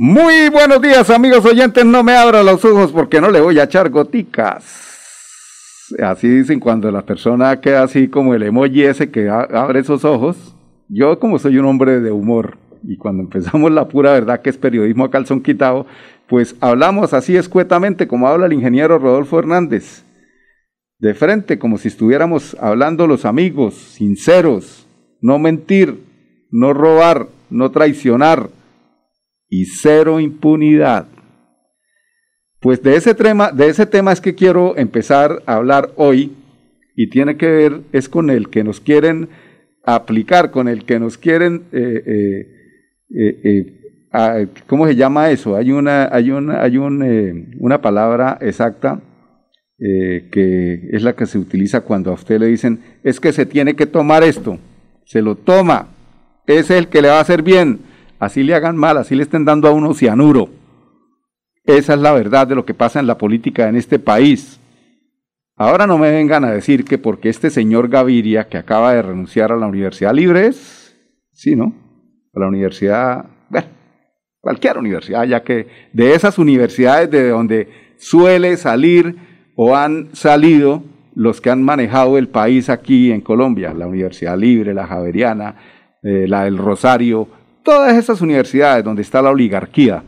Muy buenos días, amigos oyentes. No me abra los ojos porque no le voy a echar goticas. Así dicen cuando la persona queda así como el emoji ese que abre esos ojos. Yo, como soy un hombre de humor, y cuando empezamos la pura verdad que es periodismo a calzón quitado, pues hablamos así escuetamente como habla el ingeniero Rodolfo Hernández. De frente, como si estuviéramos hablando los amigos, sinceros, no mentir, no robar, no traicionar y cero impunidad. Pues de ese tema, de ese tema es que quiero empezar a hablar hoy y tiene que ver es con el que nos quieren aplicar, con el que nos quieren, eh, eh, eh, ¿cómo se llama eso? Hay una, hay una, hay un, una palabra exacta que es la que se utiliza cuando a usted le dicen es que se tiene que tomar esto, se lo toma, es el que le va a hacer bien así le hagan mal, así le estén dando a uno cianuro. Esa es la verdad de lo que pasa en la política en este país. Ahora no me vengan a decir que porque este señor Gaviria, que acaba de renunciar a la Universidad Libre, es, sí, ¿no? A la universidad, bueno, cualquier universidad, ya que de esas universidades de donde suele salir o han salido los que han manejado el país aquí en Colombia, la Universidad Libre, la Javeriana, eh, la del Rosario, todas esas universidades donde está la oligarquía,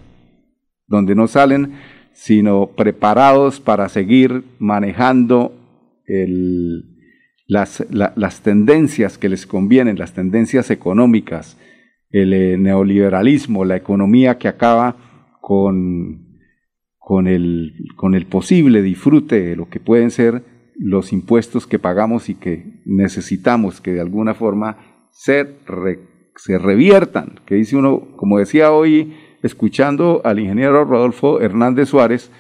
donde no salen sino preparados para seguir manejando las, las, tendencias que les convienen, las tendencias económicas, el eh, neoliberalismo, la economía que acaba con, con, el, con el posible disfrute de lo que pueden ser los impuestos que pagamos y que necesitamos que de alguna forma ser se reviertan, que dice uno, como decía hoy, escuchando al ingeniero Rodolfo Hernández Suárez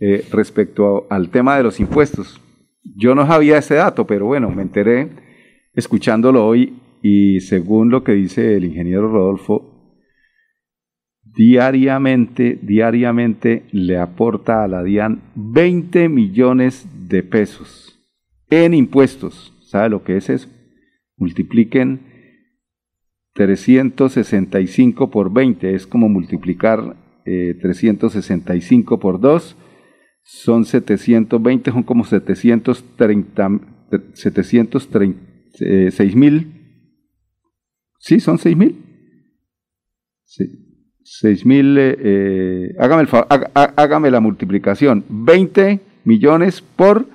eh, respecto al tema de los impuestos. Yo no sabía ese dato, pero bueno, me enteré escuchándolo hoy y según lo que dice el ingeniero Rodolfo, diariamente, diariamente le aporta a la DIAN 20 millones de pesos en impuestos. ¿Sabe lo que es eso? Multipliquen 365 por 20 es como multiplicar 365 eh, por 2, son 720, son como 730, 736 mil. ¿Sí? ¿Son 6 mil? Sí. 6 mil, eh, eh, hágame, el, hágame la multiplicación, 20 millones por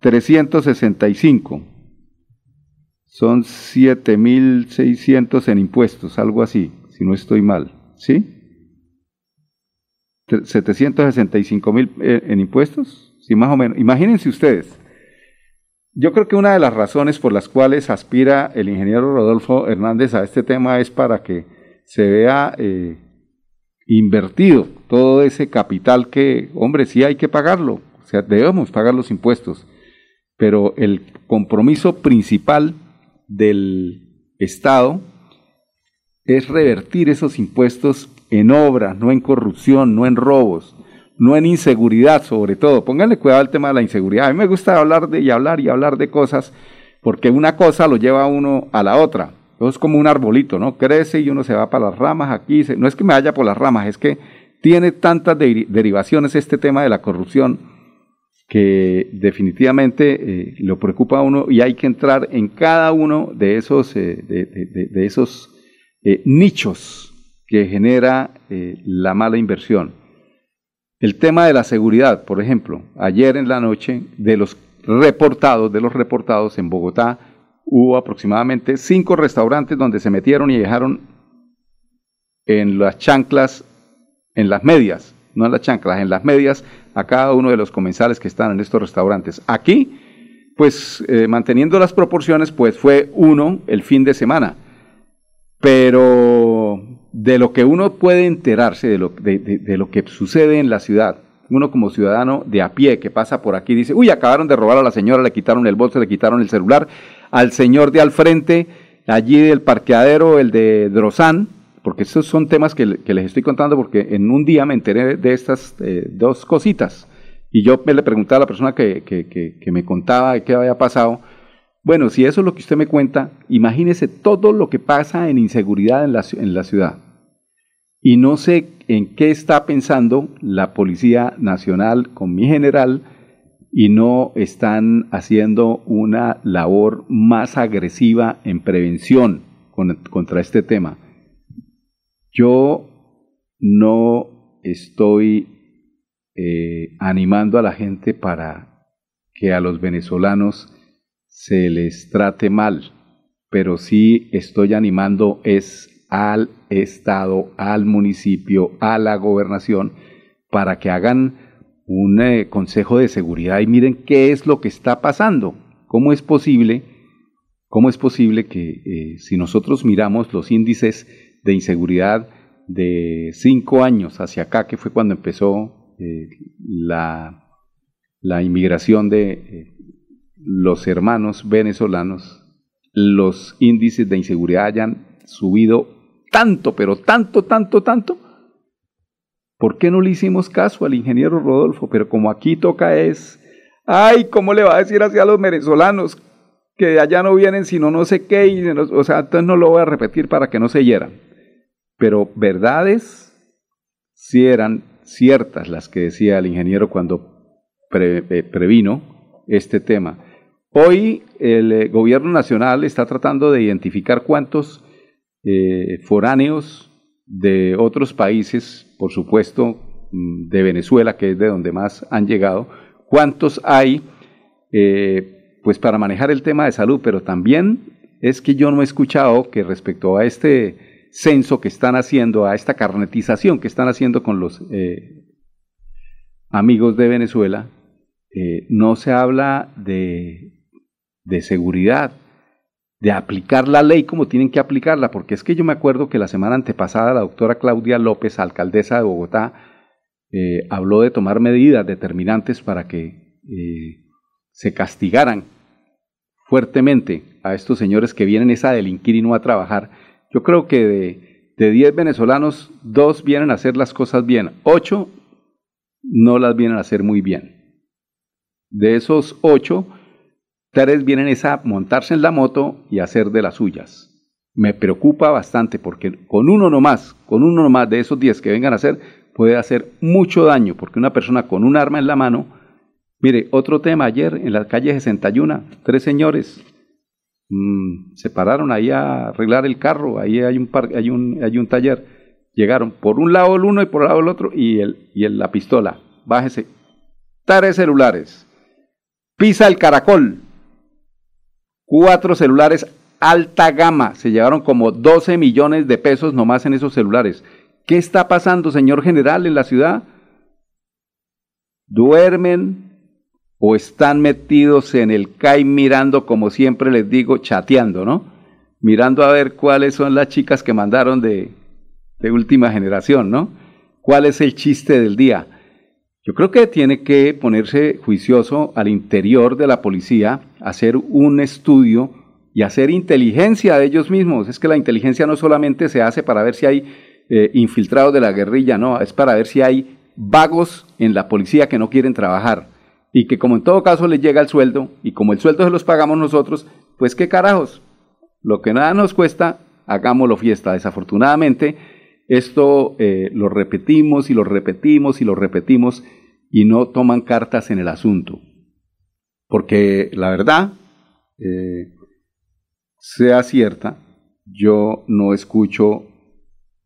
365 son 7.600 en impuestos, algo así, si no estoy mal, ¿sí? 765.000 en impuestos, sí, más o menos. Imagínense ustedes. Yo creo que una de las razones por las cuales aspira el ingeniero Rodolfo Hernández a este tema es para que se vea eh, invertido todo ese capital que, hombre, sí hay que pagarlo, o sea, debemos pagar los impuestos, pero el compromiso principal del Estado es revertir esos impuestos en obras, no en corrupción, no en robos, no en inseguridad sobre todo. Pónganle cuidado al tema de la inseguridad. A mí me gusta hablar de y hablar y hablar de cosas porque una cosa lo lleva uno a la otra. es como un arbolito, ¿no? Crece y uno se va para las ramas aquí. no es que me vaya por las ramas, es que tiene tantas derivaciones este tema de la corrupción que definitivamente eh, lo preocupa a uno y hay que entrar en cada uno de esos, eh, de, esos eh, nichos que genera la mala inversión. El tema de la seguridad, por ejemplo, ayer en la noche, de los reportados, de los reportados en Bogotá, hubo aproximadamente cinco restaurantes donde se metieron y dejaron en las chanclas, en las medias, no en las chanclas, en las medias, a cada uno de los comensales que están en estos restaurantes. Aquí, pues eh, manteniendo las proporciones, pues fue uno el fin de semana. Pero de lo que uno puede enterarse de lo, de, lo que sucede en la ciudad. Uno como ciudadano de a pie que pasa por aquí dice, uy, acabaron de robar a la señora, le quitaron el bolso, le quitaron el celular, al señor de al frente, allí del parqueadero, el de Drozán, porque estos son temas que, les estoy contando porque en un día me enteré de estas eh, dos cositas. Y yo me le preguntaba a la persona que, que me contaba qué había pasado, bueno, si eso es lo que usted me cuenta, imagínese todo lo que pasa en inseguridad en la, en la ciudad. Y no sé en qué está pensando la Policía Nacional con mi general y no están haciendo una labor más agresiva en prevención contra este tema. Yo no estoy eh, animando a la gente para que a los venezolanos se les trate mal, pero sí estoy animando es al Estado, al municipio, a la gobernación, para que hagan un eh, consejo de seguridad y miren qué es lo que está pasando. ¿Cómo es posible, cómo es posible que eh, si nosotros miramos los índices de inseguridad de cinco años hacia acá, que fue cuando empezó eh, la, la, inmigración de los hermanos venezolanos, los índices de inseguridad hayan subido tanto, pero tanto, tanto, tanto. ¿Por qué no le hicimos caso al ingeniero Rodolfo? Pero como aquí toca es, ay, ¿cómo le va a decir así a los venezolanos que de allá no vienen sino no sé qué? Y, o sea, entonces no lo voy a repetir para que no se hieran. Pero verdades sí eran ciertas las que decía el ingeniero cuando eh, previno este tema. Hoy el eh, gobierno nacional está tratando de identificar cuántos eh, foráneos de otros países, por supuesto mm, de Venezuela, que es de donde más han llegado, cuántos hay, pues para manejar el tema de salud, pero también es que yo no he escuchado que respecto a este censo que están haciendo, a esta carnetización que están haciendo con los amigos de Venezuela, no se habla de de seguridad, de aplicar la ley como tienen que aplicarla, porque es que yo me acuerdo que la semana antepasada la doctora Claudia López, alcaldesa de Bogotá, eh, habló de tomar medidas determinantes para que eh, se castigaran fuertemente a estos señores que vienen a delinquir y no a trabajar. Yo creo que de, de 10 venezolanos, dos vienen a hacer las cosas bien, ocho no las vienen a hacer muy bien. De esos ocho, Tres vienen a montarse en la moto y hacer de las suyas. Me preocupa bastante porque con uno nomás, con uno nomás de esos diez que vengan a hacer, puede hacer mucho daño, porque una persona con un arma en la mano, mire, otro tema ayer en la calle 61, tres señores mm, se pararon ahí a arreglar el carro, ahí hay un, hay un, hay un taller, llegaron por un lado el uno y por el lado el otro y, el, y el, la pistola, bájese, tres celulares, pisa el caracol, Cuatro celulares alta gama. Se llevaron como 12 millones de pesos nomás en esos celulares. ¿Qué está pasando, señor general, en la ciudad? ¿Duermen o están metidos en el CAI mirando, como siempre les digo, chateando, ¿no? Mirando a ver cuáles son las chicas que mandaron de, última generación, ¿no? ¿Cuál es el chiste del día? Yo creo que tiene que ponerse juicioso al interior de la policía, hacer un estudio y hacer inteligencia de ellos mismos. Es que la inteligencia no solamente se hace para ver si hay eh, infiltrados de la guerrilla, no, es para ver si hay vagos en la policía que no quieren trabajar y que como en todo caso les llega el sueldo y como el sueldo se los pagamos nosotros, pues qué carajos, lo que nada nos cuesta, hagámoslo fiesta. Desafortunadamente, esto eh, lo repetimos y lo repetimos y lo repetimos y no toman cartas en el asunto. Porque la verdad, eh, sea cierta, yo no escucho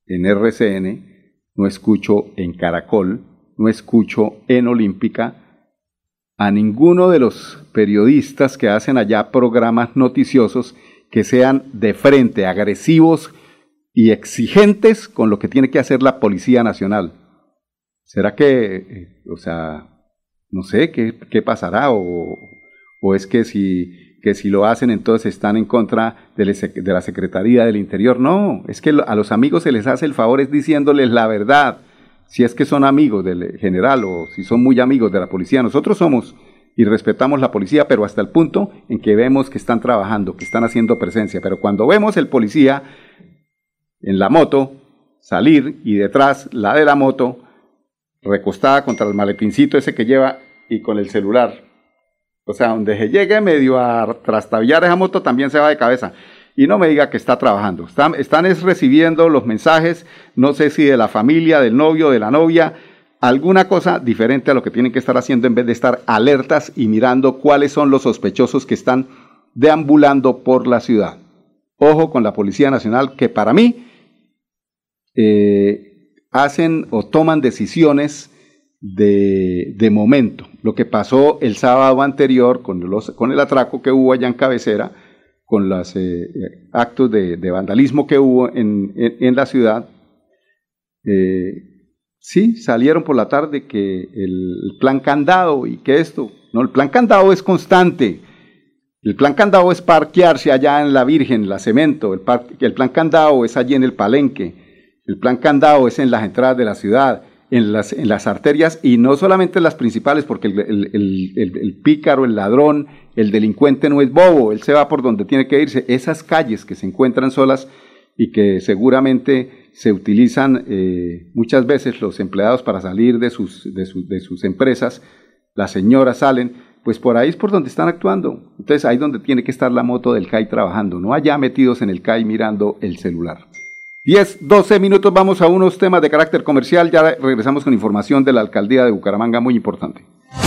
en RCN, no escucho en Caracol, no escucho en Olímpica a ninguno de los periodistas que hacen allá programas noticiosos que sean de frente, agresivos y exigentes con lo que tiene que hacer la Policía Nacional. ¿Será que, eh, o sea, no sé qué, qué pasará? O, o, es que si que si lo hacen entonces están en contra de la Secretaría del Interior. No, es que a los amigos se les hace el favor es diciéndoles la verdad, si es que son amigos del general o si son muy amigos de la policía. Nosotros somos y respetamos la policía, pero hasta el punto en que vemos que están trabajando, que están haciendo presencia. Pero cuando vemos el policía en la moto salir y detrás la de la moto recostada contra el maletincito ese que lleva y con el celular. O sea, donde se llegue medio a trastabillar esa moto también se va de cabeza. Y no me diga que está trabajando. Están, recibiendo los mensajes, no sé si de la familia, del novio, de la novia, alguna cosa diferente a lo que tienen que estar haciendo en vez de estar alertas y mirando cuáles son los sospechosos que están deambulando por la ciudad. Ojo con la Policía Nacional, que para mí eh, hacen o toman decisiones de, de, momento. Lo que pasó el sábado anterior con, los, con el atraco que hubo allá en Cabecera, con los eh, actos de, vandalismo que hubo en, en, la ciudad, eh, sí, salieron por la tarde que el, plan candado y que esto, no, el plan candado es constante. El plan candado es parquearse allá en la Virgen, la Cemento, el, el plan candado es allí en el Palenque, el plan candado es en las entradas de la ciudad, en las, arterias y no solamente en las principales, porque el, pícaro, el ladrón, el delincuente no es bobo, él se va por donde tiene que irse. Esas calles que se encuentran solas y que seguramente se utilizan eh, muchas veces los empleados para salir de sus, de, de sus empresas, las señoras salen, pues por ahí es por donde están actuando. Entonces ahí es donde tiene que estar la moto del CAI trabajando, no allá metidos en el CAI mirando el celular. 10, 12 minutos, vamos a unos temas de carácter comercial. Ya regresamos con información de la alcaldía de Bucaramanga, muy importante.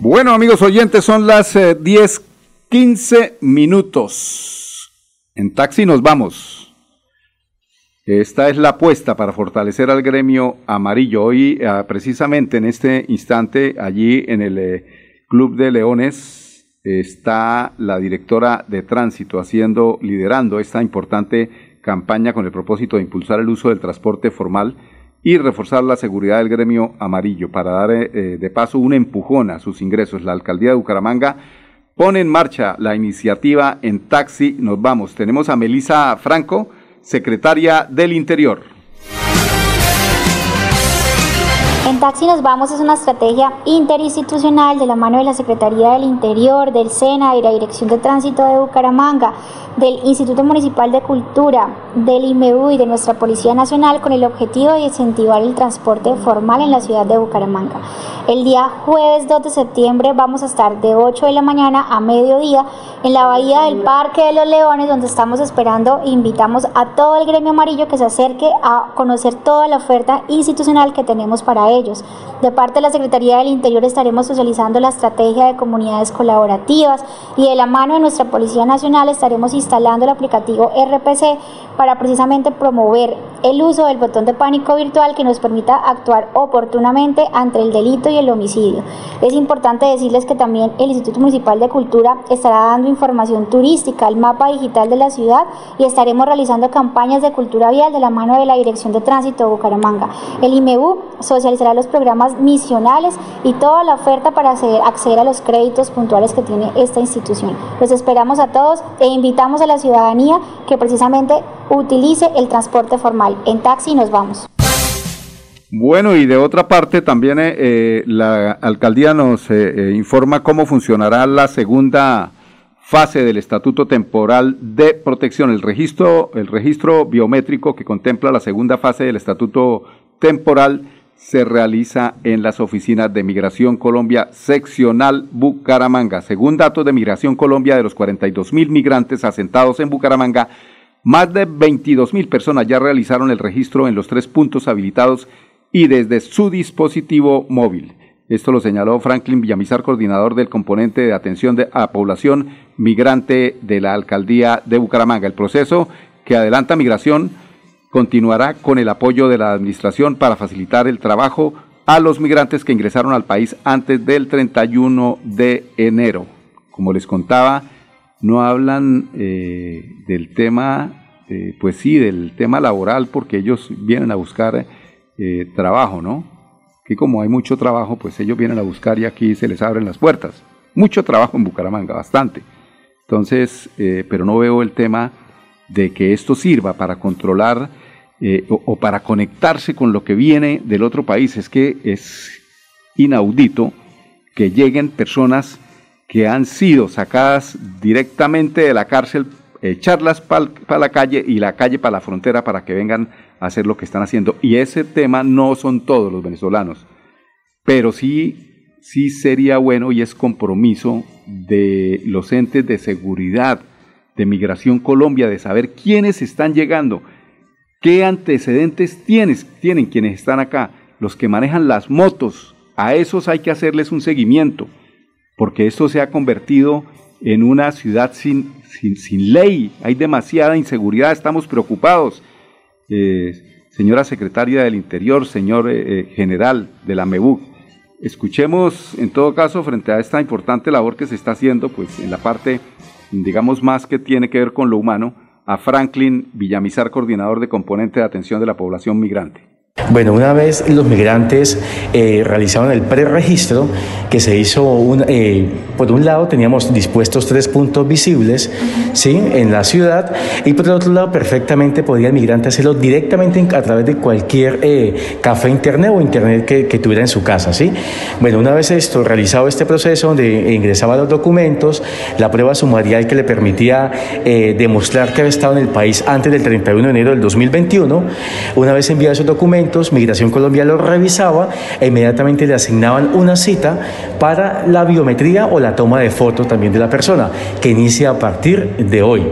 Bueno, amigos oyentes, son las 10, eh, 15 minutos. En taxi nos vamos. Esta es la apuesta para fortalecer al gremio amarillo. Hoy, ah, precisamente en este instante, allí en el eh, Club de Leones, está la directora de tránsito haciendo, liderando esta importante campaña con el propósito de impulsar el uso del transporte formal y reforzar la seguridad del gremio amarillo para dar eh, eh, de paso un empujón a sus ingresos. La alcaldía de Bucaramanga pone en marcha la iniciativa en taxi. Nos vamos. Tenemos a Melisa Franco secretaria del Interior. En Taxi Nos Vamos es una estrategia interinstitucional de la mano de la Secretaría del Interior, del SENA y la Dirección de Tránsito de Bucaramanga, del Instituto Municipal de Cultura, del IMEU y de nuestra Policía Nacional con el objetivo de incentivar el transporte formal en la ciudad de Bucaramanga. El día jueves 2 de septiembre vamos a estar de 8 de la mañana a mediodía en la bahía del Parque de los Leones donde estamos esperando e invitamos a todo el gremio amarillo que se acerque a conocer toda la oferta institucional que tenemos para ellos. De parte de la Secretaría del Interior estaremos socializando la estrategia de comunidades colaborativas y de la mano de nuestra Policía Nacional estaremos instalando el aplicativo RPC para precisamente promover el uso del botón de pánico virtual que nos permita actuar oportunamente ante el delito y el homicidio. Es importante decirles que también el Instituto Municipal de Cultura estará dando información turística, el mapa digital de la ciudad y estaremos realizando campañas de cultura vial de la mano de la Dirección de Tránsito de Bucaramanga. El IMEU socializará los programas misionales y toda la oferta para acceder, acceder a los créditos puntuales que tiene esta institución. Los esperamos a todos e invitamos a la ciudadanía que precisamente utilice el transporte formal. En taxi nos vamos. Bueno, y de otra parte también eh, eh, la alcaldía nos eh, informa cómo funcionará la segunda fase del Estatuto Temporal de Protección, el registro, el registro biométrico que contempla la segunda fase del Estatuto Temporal se realiza en las oficinas de Migración Colombia seccional Bucaramanga. Según datos de Migración Colombia, de los 42 mil migrantes asentados en Bucaramanga, más de 22 mil personas ya realizaron el registro en los tres puntos habilitados y desde su dispositivo móvil. Esto lo señaló Franklin Villamizar, coordinador del componente de atención de, a población migrante de la alcaldía de Bucaramanga. El proceso que adelanta migración continuará con el apoyo de la administración para facilitar el trabajo a los migrantes que ingresaron al país antes del 31 de enero. Como les contaba, no hablan eh, del tema, eh, pues sí, del tema laboral, porque ellos vienen a buscar eh, trabajo, ¿no? que como hay mucho trabajo, pues ellos vienen a buscar y aquí se les abren las puertas. Mucho trabajo en Bucaramanga, bastante. Entonces, pero no veo el tema de que esto sirva para controlar eh, o, para conectarse con lo que viene del otro país. Es que es inaudito que lleguen personas que han sido sacadas directamente de la cárcel, echarlas para la calle y la calle para la frontera para que vengan hacer lo que están haciendo. Y ese tema no son todos los venezolanos, pero sí, sí sería bueno y es compromiso de los entes de seguridad de Migración Colombia de saber quiénes están llegando, qué antecedentes tienen quienes están acá, los que manejan las motos, a esos hay que hacerles un seguimiento, porque esto se ha convertido en una ciudad sin, sin, sin ley, hay demasiada inseguridad, estamos preocupados. Eh, señora secretaria del Interior, señor eh, eh, general de la MEBUC. Escuchemos, en todo caso, frente a esta importante labor que se está haciendo, pues en la parte, digamos, más que tiene que ver con lo humano, a Franklin Villamizar, coordinador de componente de atención de la población migrante. Bueno, una vez los migrantes eh, realizaron el preregistro, que se hizo, un, eh, por un lado teníamos dispuestos tres puntos visibles ¿sí? en la ciudad y por el otro lado perfectamente podía el migrante hacerlo directamente a través de cualquier eh, café internet o internet que, que, tuviera en su casa. ¿sí? Bueno, una vez esto, realizado este proceso donde ingresaba los documentos, la prueba sumarial que le permitía demostrar que había estado en el país antes del 31 de enero del 2021, una vez enviado esos documentos, Migración Colombia lo revisaba e inmediatamente le asignaban una cita para la biometría o la toma de foto también de la persona, que inicia a partir de hoy.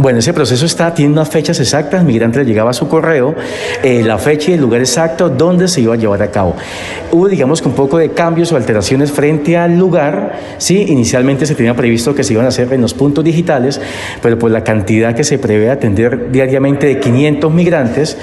Bueno, ese proceso está, tiene unas fechas exactas, el migrante le llegaba a su correo, eh, la fecha y el lugar exacto donde se iba a llevar a cabo. Hubo, digamos que un poco de cambios o alteraciones frente al lugar, sí, inicialmente se tenía previsto que se iban a hacer en los puntos digitales, pero pues la cantidad que se prevé atender diariamente de 500 migrantes,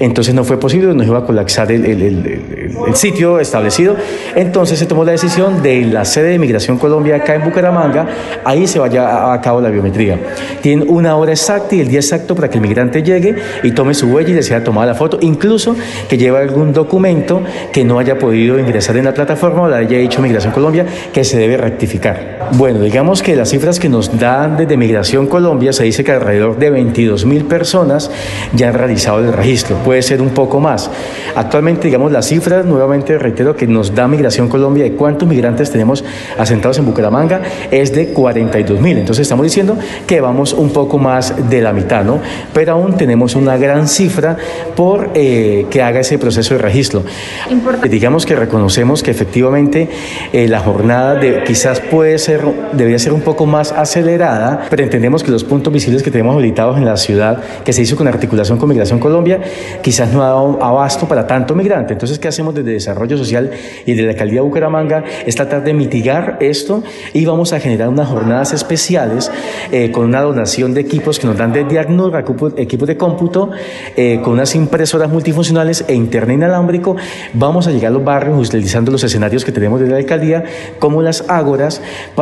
entonces no fue posible, nos iba a colapsar el, el, el, el sitio establecido, entonces se tomó la decisión de la sede de Migración Colombia acá en Bucaramanga, ahí se vaya a cabo la biometría. Tienen una hora exacta y el día exacto para que el migrante llegue y tome su huella y le sea tomada la foto, incluso que lleve algún documento que no haya podido ingresar en la plataforma o la haya hecho Migración Colombia que se debe rectificar. Bueno, digamos que las cifras que nos dan desde Migración Colombia se dice que alrededor de 22 mil personas ya han realizado el registro, puede ser un poco más. Actualmente, digamos, las cifras, nuevamente reitero, que nos da Migración Colombia de cuántos migrantes tenemos asentados en Bucaramanga es de 42 mil. Entonces estamos diciendo que vamos un poco más de la mitad, ¿no? Pero aún tenemos una gran cifra por eh, que haga ese proceso de registro. Importante. Digamos que reconocemos que efectivamente eh, la jornada de, quizás puede ser, debería ser un poco más acelerada, pero entendemos que los puntos visibles que tenemos habilitados en la ciudad, que se hizo con articulación con Migración Colombia, quizás no ha dado abasto para tanto migrante. Entonces, ¿qué hacemos desde Desarrollo Social y de la Alcaldía de Bucaramanga? Es tratar de mitigar esto y vamos a generar unas jornadas especiales eh, con una donación de equipos que nos dan de diagnóstico, equipos de cómputo, eh, con unas impresoras multifuncionales e internet inalámbrico. Vamos a llegar a los barrios utilizando los escenarios que tenemos desde la alcaldía, como las ágoras, para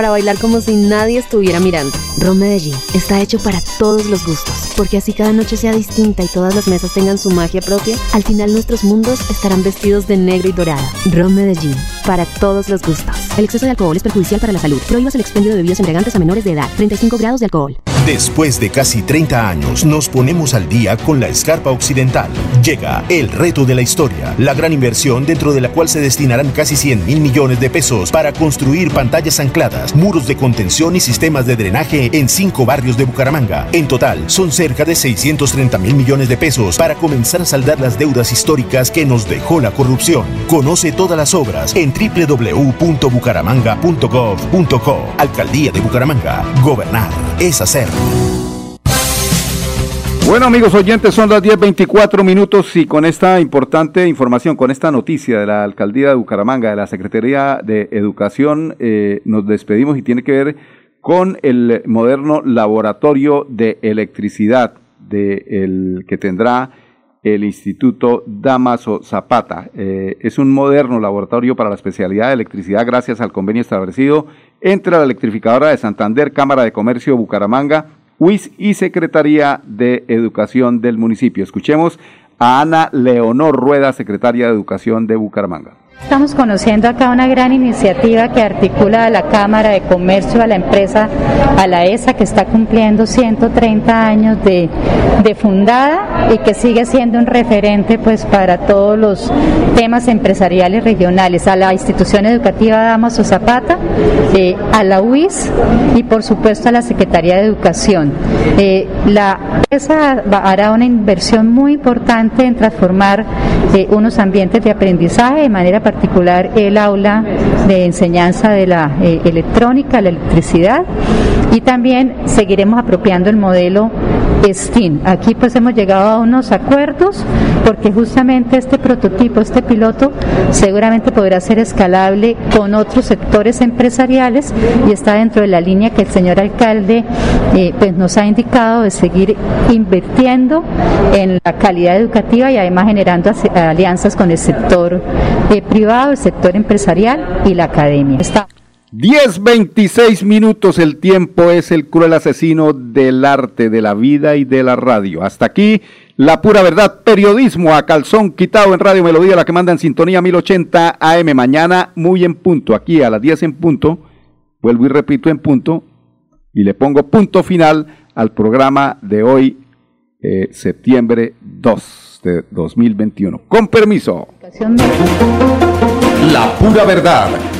para bailar como si nadie estuviera mirando. Ron Medellín está hecho para todos los gustos, porque así cada noche sea distinta y todas las mesas tengan su magia propia, al final nuestros mundos estarán vestidos de negro y dorado. Ron Medellín, para todos los gustos. El exceso de alcohol es perjudicial para la salud. Prohíbas el expendio de bebidas embriagantes a menores de edad. 35 grados de alcohol. Después de casi 30 años, nos ponemos al día con la Escarpa Occidental. Llega el reto de la historia, la gran inversión dentro de la cual se destinarán casi 100 mil millones de pesos para construir pantallas ancladas, muros de contención y sistemas de drenaje en cinco barrios de Bucaramanga. En total, son cerca de 630 mil millones de pesos para comenzar a saldar las deudas históricas que nos dejó la corrupción. Conoce todas las obras en www.bucaramanga.gov.co. Alcaldía de Bucaramanga. Gobernar es hacer. Bueno amigos oyentes, son las 10.24 minutos y con esta importante información, con esta noticia de la Alcaldía de Bucaramanga, de la Secretaría de Educación, eh, nos despedimos y tiene que ver con el moderno laboratorio de electricidad de que tendrá el Instituto Damaso Zapata. Eh, es un moderno laboratorio para la especialidad de electricidad gracias al convenio establecido entre la electrificadora de Santander, Cámara de Comercio Bucaramanga, UIS y Secretaría de Educación del municipio. Escuchemos a Ana Leonor Rueda, secretaria de Educación de Bucaramanga. Estamos conociendo acá una gran iniciativa que articula a la Cámara de Comercio, a la empresa, a la ESA, que está cumpliendo 130 años de, fundada y que sigue siendo un referente pues para todos los temas empresariales regionales, a la institución educativa Damaso Zapata, eh, a la UIS y por supuesto a la Secretaría de Educación. Eh, la ESA hará una inversión muy importante en transformar eh, unos ambientes de aprendizaje. De manera particular el aula de enseñanza de la eh, electrónica, la electricidad. Y también seguiremos apropiando el modelo STEAM. Aquí pues hemos llegado a unos acuerdos porque justamente este prototipo, este piloto, seguramente podrá ser escalable con otros sectores empresariales y está dentro de la línea que el señor alcalde eh, pues nos ha indicado de seguir invirtiendo en la calidad educativa y además generando alianzas con el sector eh, privado, el sector empresarial y la academia. Está 10.26 minutos, el tiempo es el cruel asesino del arte, de la vida y de la radio. Hasta aquí, la pura verdad, periodismo a calzón quitado en Radio Melodía, la que manda en sintonía 1080 AM. Mañana muy en punto, aquí a las 10 en punto, vuelvo y repito en punto, y le pongo punto final al programa de hoy, eh, septiembre 2 de 2021. Con permiso. La pura verdad